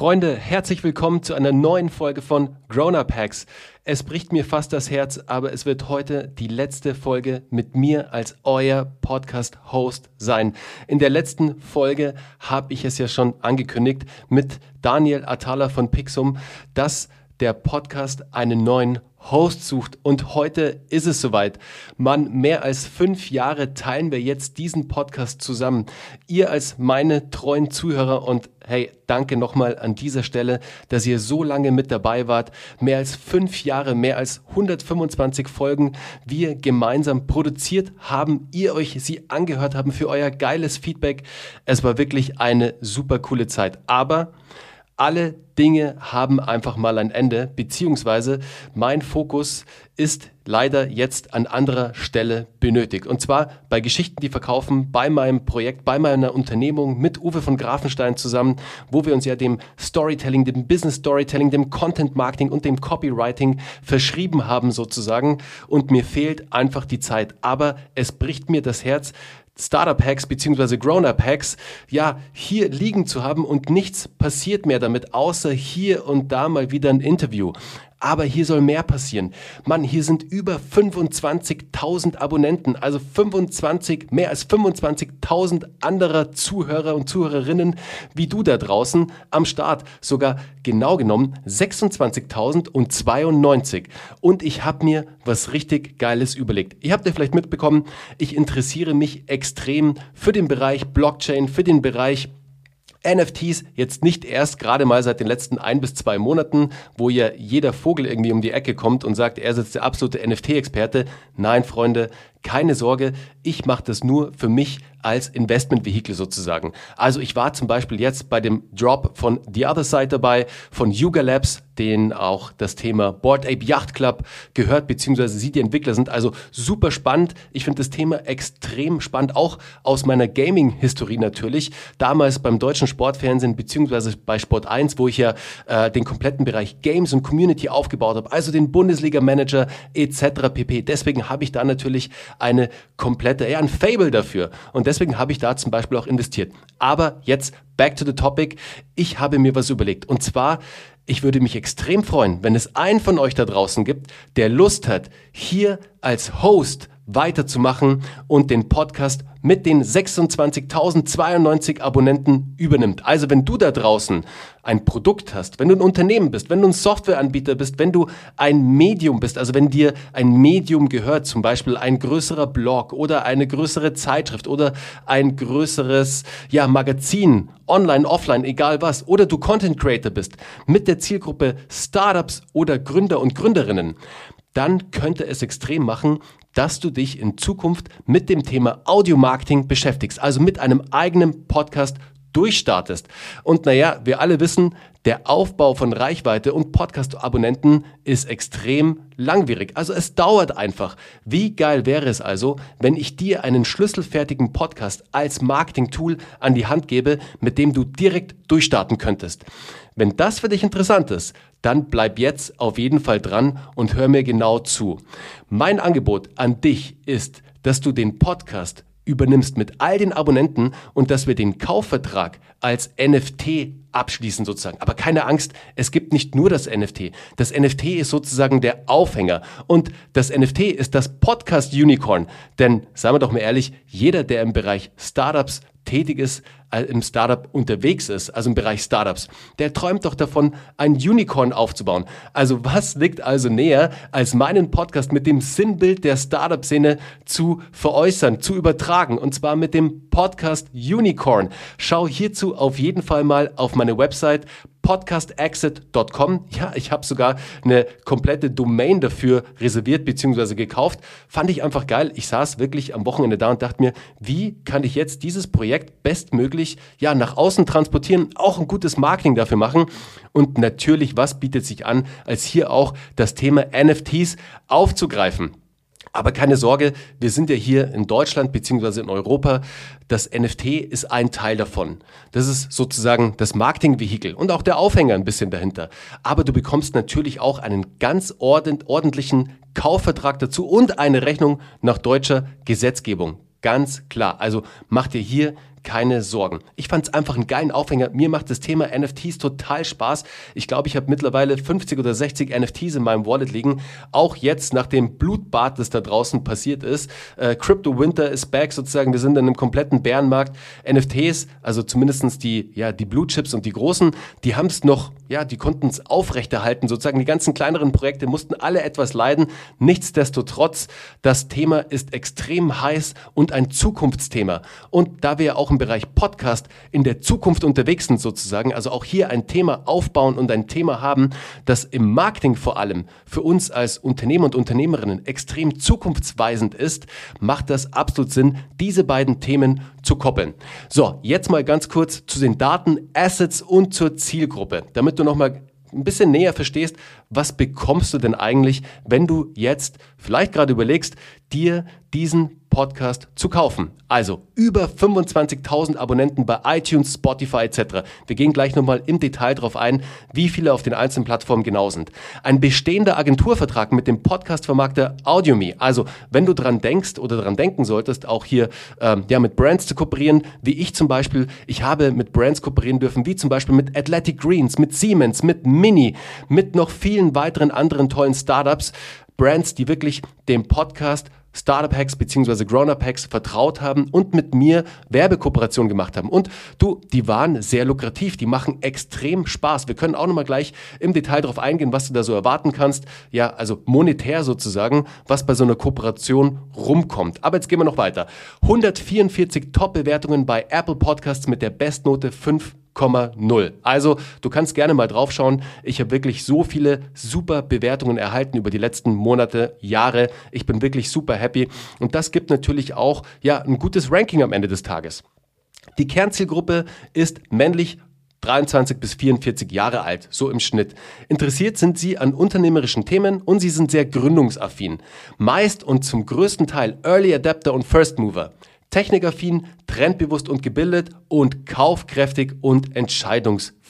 Freunde, herzlich willkommen zu einer neuen Folge von Grown Up Hacks. Es bricht mir fast das Herz, aber es wird heute die letzte Folge mit mir als euer Podcast-Host sein. In der letzten Folge habe ich es ja schon angekündigt mit Daniel Atala von Pixum, dass der Podcast einen neuen Host sucht. Und heute ist es soweit. Mann, mehr als fünf Jahre teilen wir jetzt diesen Podcast zusammen. Ihr als meine treuen Zuhörer und hey, danke nochmal an dieser Stelle, dass ihr so lange mit dabei wart. Mehr als fünf Jahre, mehr als 125 Folgen wir gemeinsam produziert haben, ihr euch sie angehört haben für euer geiles Feedback. Es war wirklich eine super coole Zeit. Aber alle Dinge haben einfach mal ein Ende, beziehungsweise mein Fokus ist leider jetzt an anderer Stelle benötigt. Und zwar bei Geschichten, die verkaufen, bei meinem Projekt, bei meiner Unternehmung mit Uwe von Grafenstein zusammen, wo wir uns ja dem Storytelling, dem Business Storytelling, dem Content Marketing und dem Copywriting verschrieben haben sozusagen. Und mir fehlt einfach die Zeit. Aber es bricht mir das Herz, Startup-Hacks beziehungsweise Grown-Up-Hacks ja hier liegen zu haben und nichts passiert mehr damit, außer hier und da mal wieder ein Interview. Aber hier soll mehr passieren. Mann, hier sind über 25.000 Abonnenten, also 25, mehr als 25.000 anderer Zuhörer und Zuhörerinnen wie du da draußen am Start. Sogar genau genommen 26.092. Und ich habe mir was richtig Geiles überlegt. Ihr habt ja vielleicht mitbekommen, ich interessiere mich extrem für den Bereich Blockchain, für den Bereich NFTs jetzt nicht erst gerade mal seit den letzten ein bis zwei Monaten, wo ja jeder Vogel irgendwie um die Ecke kommt und sagt, er ist der absolute NFT-Experte. Nein, Freunde, keine Sorge, ich mache das nur für mich als Investmentvehikel sozusagen. Also ich war zum Beispiel jetzt bei dem Drop von The Other Side dabei, von Yuga Labs, den auch das Thema Board Ape Yacht Club gehört, beziehungsweise sie die Entwickler sind. Also super spannend. Ich finde das Thema extrem spannend, auch aus meiner Gaming-Historie natürlich. Damals beim deutschen Sportfernsehen, beziehungsweise bei Sport 1, wo ich ja äh, den kompletten Bereich Games und Community aufgebaut habe, also den Bundesliga-Manager etc. pp. Deswegen habe ich da natürlich eine komplette, eher ein Fable dafür. Und deswegen habe ich da zum Beispiel auch investiert. Aber jetzt back to the topic. Ich habe mir was überlegt. Und zwar, ich würde mich extrem freuen, wenn es einen von euch da draußen gibt, der Lust hat, hier als Host weiterzumachen und den Podcast mit den 26.092 Abonnenten übernimmt. Also wenn du da draußen ein Produkt hast, wenn du ein Unternehmen bist, wenn du ein Softwareanbieter bist, wenn du ein Medium bist, also wenn dir ein Medium gehört, zum Beispiel ein größerer Blog oder eine größere Zeitschrift oder ein größeres ja, Magazin, online, offline, egal was, oder du Content Creator bist mit der Zielgruppe Startups oder Gründer und Gründerinnen, dann könnte es extrem machen, dass du dich in Zukunft mit dem Thema Audio-Marketing beschäftigst, also mit einem eigenen Podcast durchstartest. Und naja, wir alle wissen, der Aufbau von Reichweite und Podcast-Abonnenten ist extrem langwierig. Also es dauert einfach. Wie geil wäre es also, wenn ich dir einen schlüsselfertigen Podcast als Marketing-Tool an die Hand gebe, mit dem du direkt durchstarten könntest. Wenn das für dich interessant ist, dann bleib jetzt auf jeden Fall dran und hör mir genau zu. Mein Angebot an dich ist, dass du den Podcast übernimmst mit all den Abonnenten und dass wir den Kaufvertrag als NFT abschließen sozusagen. Aber keine Angst, es gibt nicht nur das NFT. Das NFT ist sozusagen der Aufhänger und das NFT ist das Podcast Unicorn. Denn, sagen wir doch mal ehrlich, jeder, der im Bereich Startups tätig ist, äh, im Startup unterwegs ist, also im Bereich Startups, der träumt doch davon, ein Unicorn aufzubauen. Also was liegt also näher, als meinen Podcast mit dem Sinnbild der Startup-Szene zu veräußern, zu übertragen, und zwar mit dem Podcast Unicorn. Schau hierzu auf jeden Fall mal auf meine Website podcastexit.com. Ja, ich habe sogar eine komplette Domain dafür reserviert bzw. gekauft. Fand ich einfach geil. Ich saß wirklich am Wochenende da und dachte mir, wie kann ich jetzt dieses Projekt bestmöglich ja nach außen transportieren, auch ein gutes Marketing dafür machen und natürlich, was bietet sich an, als hier auch das Thema NFTs aufzugreifen. Aber keine Sorge, wir sind ja hier in Deutschland beziehungsweise in Europa. Das NFT ist ein Teil davon. Das ist sozusagen das Marketingvehikel und auch der Aufhänger ein bisschen dahinter. Aber du bekommst natürlich auch einen ganz ordentlichen Kaufvertrag dazu und eine Rechnung nach deutscher Gesetzgebung. Ganz klar. Also mach dir hier keine Sorgen. Ich fand es einfach einen geilen Aufhänger. Mir macht das Thema NFTs total Spaß. Ich glaube, ich habe mittlerweile 50 oder 60 NFTs in meinem Wallet liegen. Auch jetzt nach dem Blutbad, das da draußen passiert ist. Äh, Crypto Winter ist back sozusagen. Wir sind in einem kompletten Bärenmarkt. NFTs, also zumindestens die, ja, die Blue Chips und die großen, die haben es noch, ja, die konnten es aufrechterhalten. Sozusagen die ganzen kleineren Projekte mussten alle etwas leiden. Nichtsdestotrotz, das Thema ist extrem heiß und ein Zukunftsthema. Und da wir ja auch im Bereich Podcast in der Zukunft unterwegs sind sozusagen, also auch hier ein Thema aufbauen und ein Thema haben, das im Marketing vor allem für uns als Unternehmer und Unternehmerinnen extrem zukunftsweisend ist, macht das absolut Sinn, diese beiden Themen zu koppeln. So, jetzt mal ganz kurz zu den Daten, Assets und zur Zielgruppe, damit du nochmal ein bisschen näher verstehst, was bekommst du denn eigentlich, wenn du jetzt vielleicht gerade überlegst, dir diesen Podcast zu kaufen. Also über 25.000 Abonnenten bei iTunes, Spotify etc. Wir gehen gleich nochmal im Detail darauf ein, wie viele auf den einzelnen Plattformen genau sind. Ein bestehender Agenturvertrag mit dem Podcast-Vermarkter AudioMe. Also wenn du dran denkst oder dran denken solltest, auch hier ähm, ja, mit Brands zu kooperieren, wie ich zum Beispiel, ich habe mit Brands kooperieren dürfen, wie zum Beispiel mit Athletic Greens, mit Siemens, mit Mini, mit noch vielen weiteren anderen tollen Startups. Brands, die wirklich dem Podcast Startup Hacks bzw. Grown-Up Hacks vertraut haben und mit mir Werbekooperation gemacht haben. Und du, die waren sehr lukrativ, die machen extrem Spaß. Wir können auch nochmal gleich im Detail darauf eingehen, was du da so erwarten kannst. Ja, also monetär sozusagen, was bei so einer Kooperation rumkommt. Aber jetzt gehen wir noch weiter. 144 Top-Bewertungen bei Apple Podcasts mit der Bestnote 5 0,0. Also du kannst gerne mal draufschauen. Ich habe wirklich so viele super Bewertungen erhalten über die letzten Monate, Jahre. Ich bin wirklich super happy und das gibt natürlich auch ja ein gutes Ranking am Ende des Tages. Die Kernzielgruppe ist männlich 23 bis 44 Jahre alt, so im Schnitt. Interessiert sind sie an unternehmerischen Themen und sie sind sehr gründungsaffin. Meist und zum größten Teil Early Adapter und First Mover technikaffin, trendbewusst und gebildet und kaufkräftig und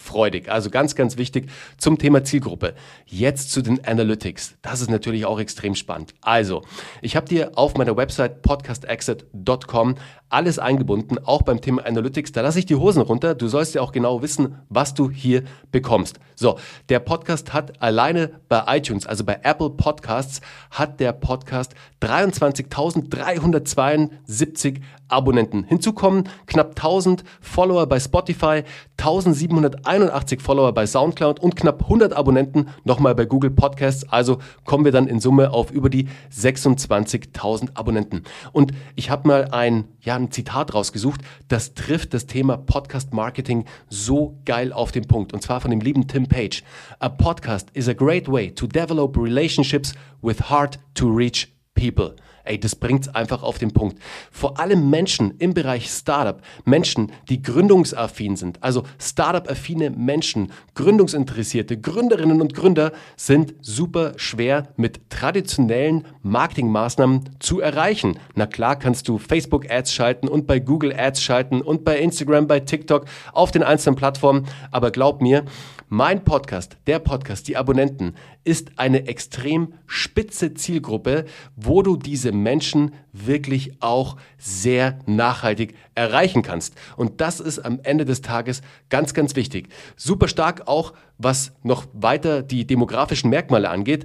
entscheidungsfreudig. Also ganz, ganz wichtig zum Thema Zielgruppe. Jetzt zu den Analytics. Das ist natürlich auch extrem spannend. Also, ich habe dir auf meiner Website podcastexit.com alles eingebunden, auch beim Thema Analytics. Da lasse ich die Hosen runter. Du sollst ja auch genau wissen, was du hier bekommst. So, der Podcast hat alleine bei iTunes, also bei Apple Podcasts, hat der Podcast 23.372 Abonnenten. Hinzu kommen knapp 1000 Follower bei Spotify, 1781 Follower bei SoundCloud und knapp 100 Abonnenten nochmal bei Google Podcasts. Also kommen wir dann in Summe auf über die 26.000 Abonnenten. Und ich habe mal ein, ja, ein Zitat rausgesucht, das trifft das Thema Podcast Marketing so geil auf den Punkt. Und zwar von dem lieben Tim Page. A podcast is a great way to develop relationships with hard to reach people. Ey, das bringt's einfach auf den Punkt. Vor allem Menschen im Bereich Startup, Menschen, die gründungsaffin sind, also Startup-affine Menschen, Gründungsinteressierte, Gründerinnen und Gründer sind super schwer mit traditionellen Marketingmaßnahmen zu erreichen. Na klar kannst du Facebook-Ads schalten und bei Google Ads schalten und bei Instagram, bei TikTok, auf den einzelnen Plattformen, aber glaub mir, mein Podcast, der Podcast, die Abonnenten, ist eine extrem spitze Zielgruppe, wo du diese Menschen wirklich auch sehr nachhaltig erreichen kannst. Und das ist am Ende des Tages ganz, ganz wichtig. Super stark auch, was noch weiter die demografischen Merkmale angeht.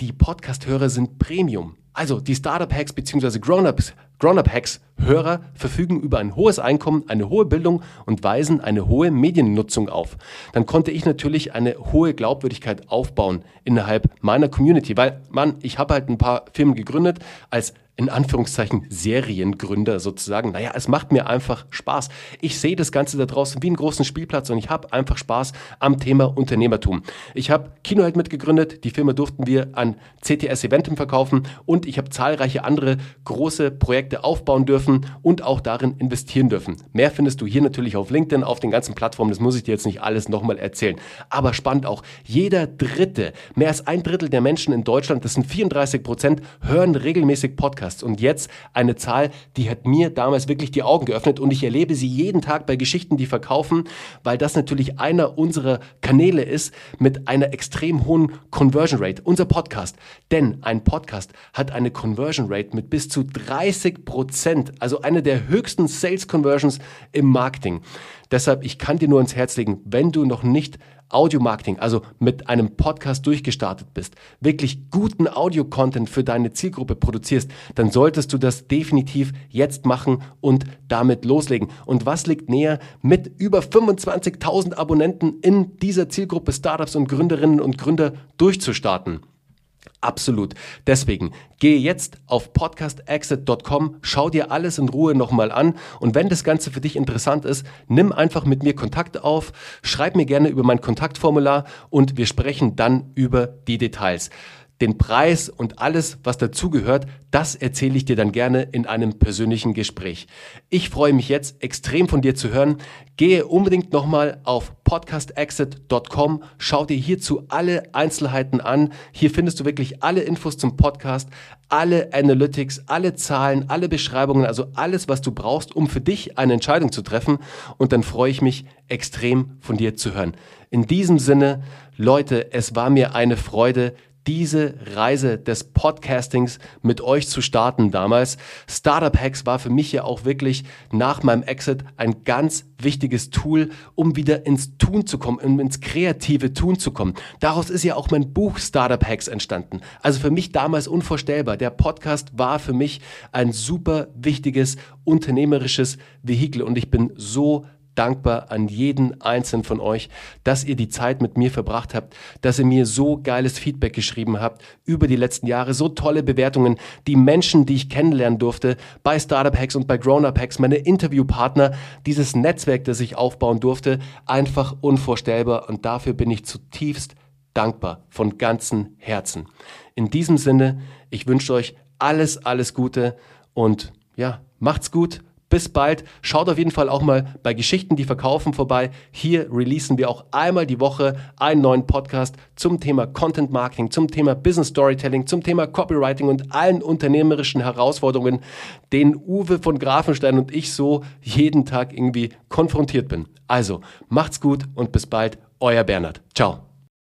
Die Podcast-Hörer sind Premium. Also die Startup-Hacks bzw. Grown-Ups Grown-Up-Hacks-Hörer verfügen über ein hohes Einkommen, eine hohe Bildung und weisen eine hohe Mediennutzung auf. Dann konnte ich natürlich eine hohe Glaubwürdigkeit aufbauen innerhalb meiner Community, weil, Mann, ich habe halt ein paar Firmen gegründet als in Anführungszeichen Seriengründer sozusagen. Naja, es macht mir einfach Spaß. Ich sehe das Ganze da draußen wie einen großen Spielplatz und ich habe einfach Spaß am Thema Unternehmertum. Ich habe Kinoheld mitgegründet, die Firma durften wir an CTS Eventum verkaufen und ich habe zahlreiche andere große Projekte aufbauen dürfen und auch darin investieren dürfen. Mehr findest du hier natürlich auf LinkedIn, auf den ganzen Plattformen. Das muss ich dir jetzt nicht alles nochmal erzählen. Aber spannend auch, jeder Dritte, mehr als ein Drittel der Menschen in Deutschland, das sind 34 Prozent, hören regelmäßig Podcasts. Podcasts. Und jetzt eine Zahl, die hat mir damals wirklich die Augen geöffnet und ich erlebe sie jeden Tag bei Geschichten, die verkaufen, weil das natürlich einer unserer Kanäle ist mit einer extrem hohen Conversion Rate. Unser Podcast. Denn ein Podcast hat eine Conversion Rate mit bis zu 30 Prozent, also eine der höchsten Sales Conversions im Marketing. Deshalb, ich kann dir nur ins Herz legen, wenn du noch nicht Audio-Marketing, also mit einem Podcast durchgestartet bist, wirklich guten Audio-Content für deine Zielgruppe produzierst, dann solltest du das definitiv jetzt machen und damit loslegen. Und was liegt näher, mit über 25.000 Abonnenten in dieser Zielgruppe Startups und Gründerinnen und Gründer durchzustarten? Absolut. Deswegen gehe jetzt auf podcastexit.com, schau dir alles in Ruhe nochmal an und wenn das Ganze für dich interessant ist, nimm einfach mit mir Kontakt auf, schreib mir gerne über mein Kontaktformular und wir sprechen dann über die Details den Preis und alles, was dazugehört, das erzähle ich dir dann gerne in einem persönlichen Gespräch. Ich freue mich jetzt extrem von dir zu hören. Gehe unbedingt nochmal auf podcastexit.com, schau dir hierzu alle Einzelheiten an. Hier findest du wirklich alle Infos zum Podcast, alle Analytics, alle Zahlen, alle Beschreibungen, also alles, was du brauchst, um für dich eine Entscheidung zu treffen. Und dann freue ich mich extrem von dir zu hören. In diesem Sinne, Leute, es war mir eine Freude diese Reise des Podcastings mit euch zu starten damals. Startup Hacks war für mich ja auch wirklich nach meinem Exit ein ganz wichtiges Tool, um wieder ins Tun zu kommen, um ins kreative Tun zu kommen. Daraus ist ja auch mein Buch Startup Hacks entstanden. Also für mich damals unvorstellbar. Der Podcast war für mich ein super wichtiges unternehmerisches Vehikel und ich bin so dankbar an jeden einzelnen von euch, dass ihr die Zeit mit mir verbracht habt, dass ihr mir so geiles Feedback geschrieben habt über die letzten Jahre, so tolle Bewertungen, die Menschen, die ich kennenlernen durfte bei Startup Hacks und bei Grown Up Hacks, meine Interviewpartner, dieses Netzwerk, das ich aufbauen durfte, einfach unvorstellbar. Und dafür bin ich zutiefst dankbar von ganzem Herzen. In diesem Sinne, ich wünsche euch alles, alles Gute und ja, macht's gut bis bald. Schaut auf jeden Fall auch mal bei Geschichten, die verkaufen vorbei. Hier releasen wir auch einmal die Woche einen neuen Podcast zum Thema Content Marketing, zum Thema Business Storytelling, zum Thema Copywriting und allen unternehmerischen Herausforderungen, denen Uwe von Grafenstein und ich so jeden Tag irgendwie konfrontiert bin. Also, macht's gut und bis bald. Euer Bernhard. Ciao.